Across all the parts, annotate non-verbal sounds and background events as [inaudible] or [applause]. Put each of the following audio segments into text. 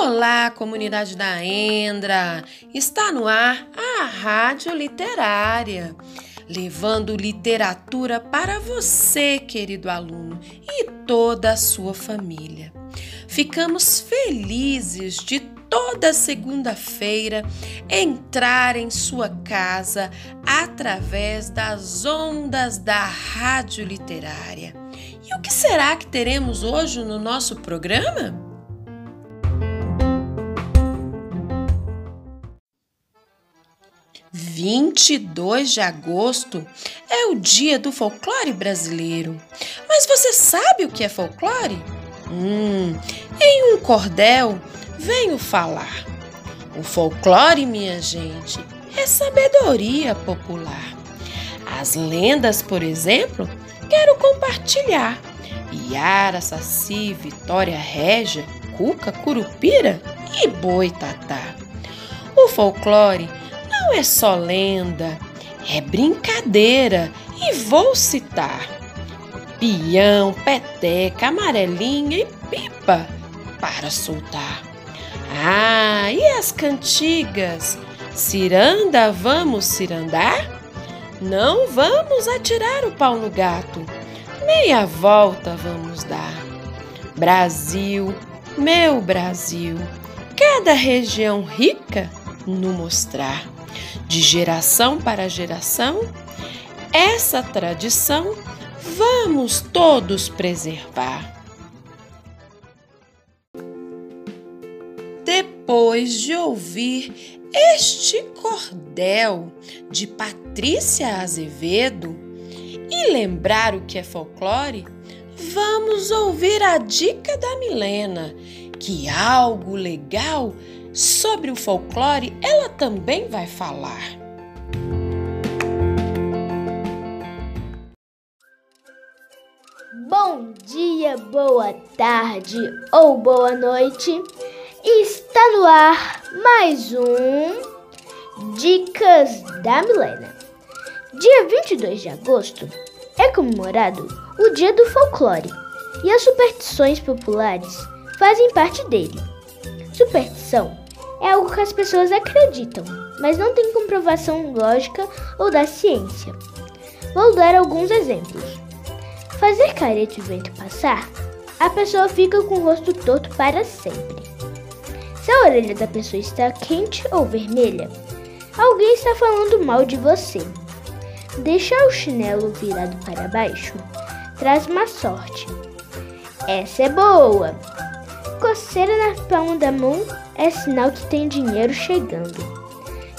Olá, comunidade da Endra! Está no ar a Rádio Literária, levando literatura para você, querido aluno, e toda a sua família. Ficamos felizes de toda segunda-feira entrar em sua casa através das ondas da Rádio Literária. E o que será que teremos hoje no nosso programa? 22 de agosto é o dia do folclore brasileiro. Mas você sabe o que é folclore? Hum, em um cordel venho falar. O folclore, minha gente, é sabedoria popular. As lendas, por exemplo, quero compartilhar. Iara, Saci, Vitória Régia, Cuca, Curupira e Boitatá. O folclore não é só lenda, é brincadeira e vou citar: pião, peteca, amarelinha e pipa para soltar. Ah, e as cantigas? Ciranda, vamos cirandar? Não vamos atirar o pau no gato, meia volta vamos dar. Brasil, meu Brasil, cada região rica no mostrar de geração para geração, essa tradição vamos todos preservar. Depois de ouvir este cordel de Patrícia Azevedo e lembrar o que é folclore, vamos ouvir a dica da Milena, que algo legal sobre o folclore ela também vai falar. Bom dia, boa tarde ou boa noite. Está no ar mais um Dicas da Milena. Dia 22 de agosto é comemorado o Dia do Folclore e as superstições populares fazem parte dele. Superstição é algo que as pessoas acreditam, mas não tem comprovação lógica ou da ciência. Vou dar alguns exemplos. Fazer careta e vento passar, a pessoa fica com o rosto torto para sempre. Se a orelha da pessoa está quente ou vermelha, alguém está falando mal de você. Deixar o chinelo virado para baixo traz má sorte. Essa é boa! Coceira na palma da mão é sinal que tem dinheiro chegando.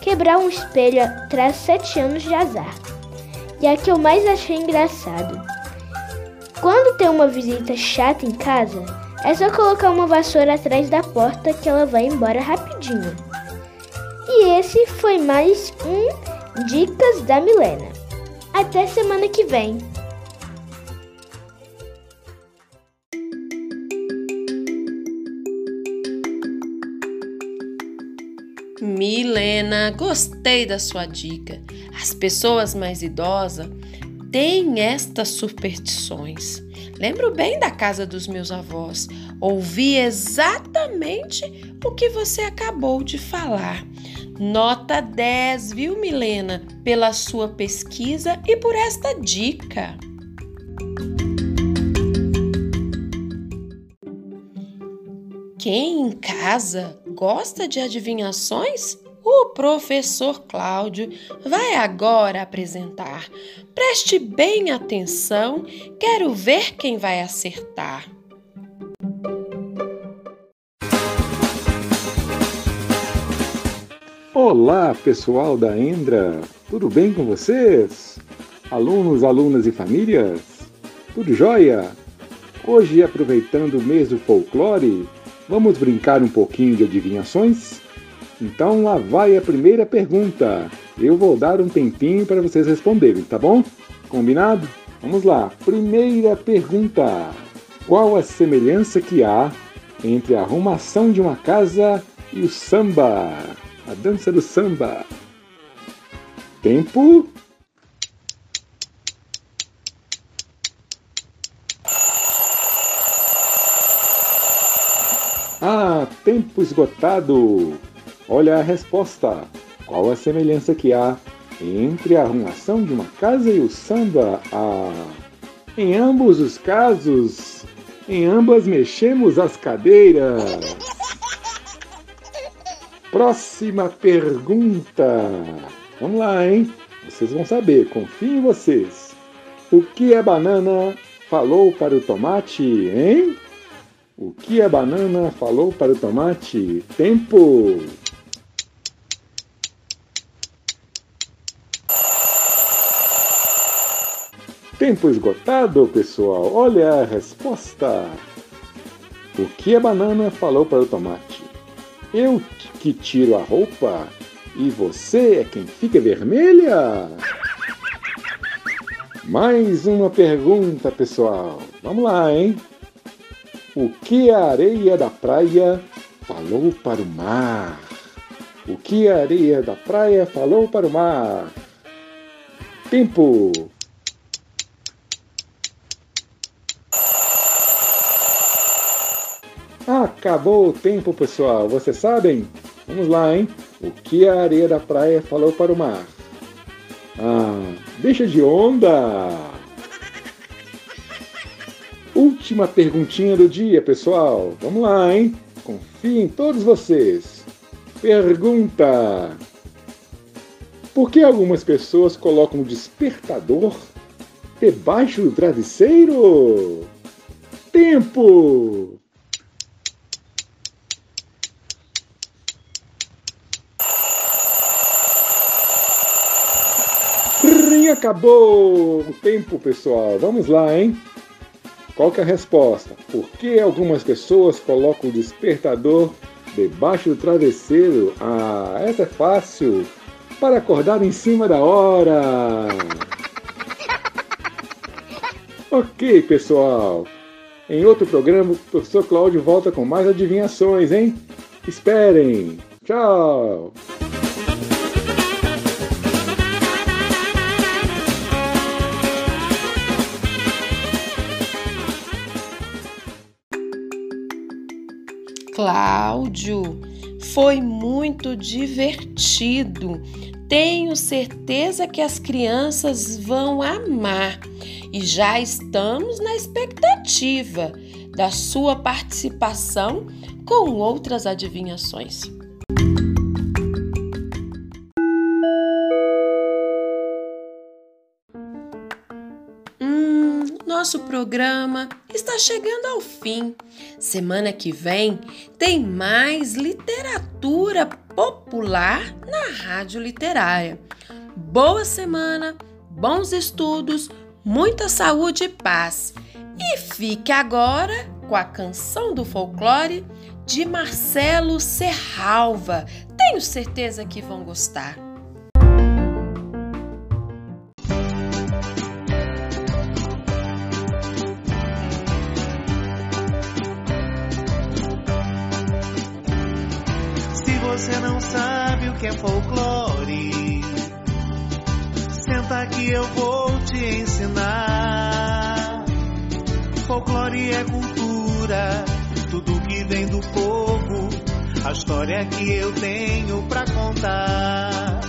Quebrar um espelho traz sete anos de azar. E a que eu mais achei engraçado. Quando tem uma visita chata em casa, é só colocar uma vassoura atrás da porta que ela vai embora rapidinho. E esse foi mais um Dicas da Milena. Até semana que vem! Milena, gostei da sua dica. As pessoas mais idosas têm estas superstições. Lembro bem da casa dos meus avós. Ouvi exatamente o que você acabou de falar. Nota 10, viu, Milena, pela sua pesquisa e por esta dica. Quem em casa gosta de adivinhações? O professor Cláudio vai agora apresentar. Preste bem atenção, quero ver quem vai acertar. Olá, pessoal da Endra, tudo bem com vocês? Alunos, alunas e famílias? Tudo jóia? Hoje, aproveitando o mês do folclore, Vamos brincar um pouquinho de adivinhações? Então lá vai a primeira pergunta. Eu vou dar um tempinho para vocês responderem, tá bom? Combinado? Vamos lá. Primeira pergunta: Qual a semelhança que há entre a arrumação de uma casa e o samba? A dança do samba. Tempo. Ah, tempo esgotado! Olha a resposta. Qual a semelhança que há entre a arrumação de uma casa e o samba? Ah, em ambos os casos, em ambas mexemos as cadeiras. Próxima pergunta. Vamos lá, hein? Vocês vão saber, confio em vocês. O que a banana falou para o tomate, hein? O que a banana falou para o tomate? Tempo! Tempo esgotado, pessoal. Olha a resposta. O que a banana falou para o tomate? Eu que tiro a roupa e você é quem fica vermelha? [laughs] Mais uma pergunta, pessoal. Vamos lá, hein? O que a areia da praia falou para o mar? O que a areia da praia falou para o mar? Tempo! Acabou o tempo, pessoal. Vocês sabem? Vamos lá, hein? O que a areia da praia falou para o mar? Ah, deixa de onda! Última perguntinha do dia, pessoal. Vamos lá, hein? Confio em todos vocês. Pergunta: Por que algumas pessoas colocam o despertador debaixo do travesseiro? Tempo! E acabou o tempo, pessoal. Vamos lá, hein? Qual que é a resposta? Por que algumas pessoas colocam o despertador debaixo do travesseiro? Ah, essa é fácil. Para acordar em cima da hora. [laughs] Ok, pessoal. Em outro programa, o professor Cláudio volta com mais adivinhações, hein? Esperem. Tchau. Cláudio, foi muito divertido. Tenho certeza que as crianças vão amar e já estamos na expectativa da sua participação com outras adivinhações. Nosso programa está chegando ao fim. Semana que vem tem mais literatura popular na Rádio Literária. Boa semana, bons estudos, muita saúde e paz. E fique agora com a canção do folclore de Marcelo Serralva. Tenho certeza que vão gostar. Sabe o que é folclore, senta que eu vou te ensinar. Folclore é cultura, tudo que vem do povo, a história que eu tenho pra contar.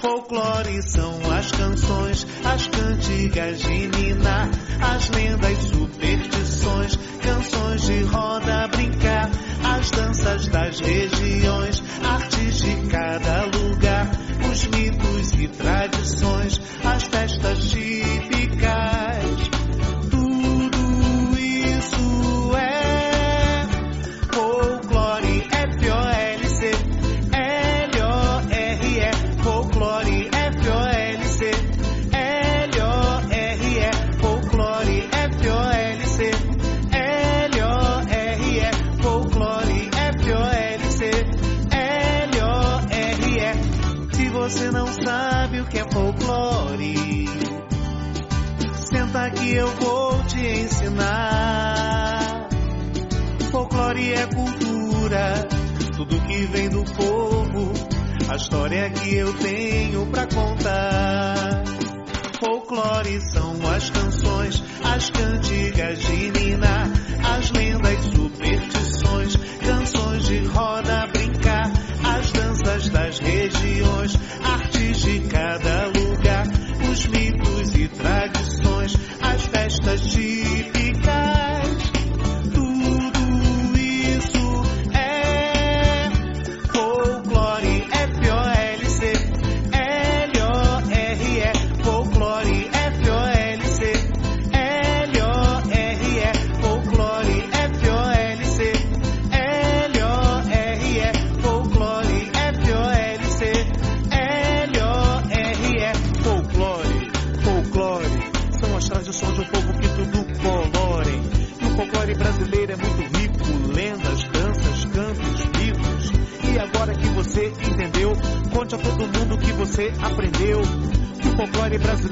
Folclore são as canções, as cantigas de Nina, as lendas, superstições, canções de roda brincar das regiões, artes de cada lugar, os mitos e tradições, sabe o que é folclore, senta que eu vou te ensinar. Folclore é cultura, tudo que vem do povo, a história que eu tenho pra contar. Folclore são as canções, as cantigas de Que o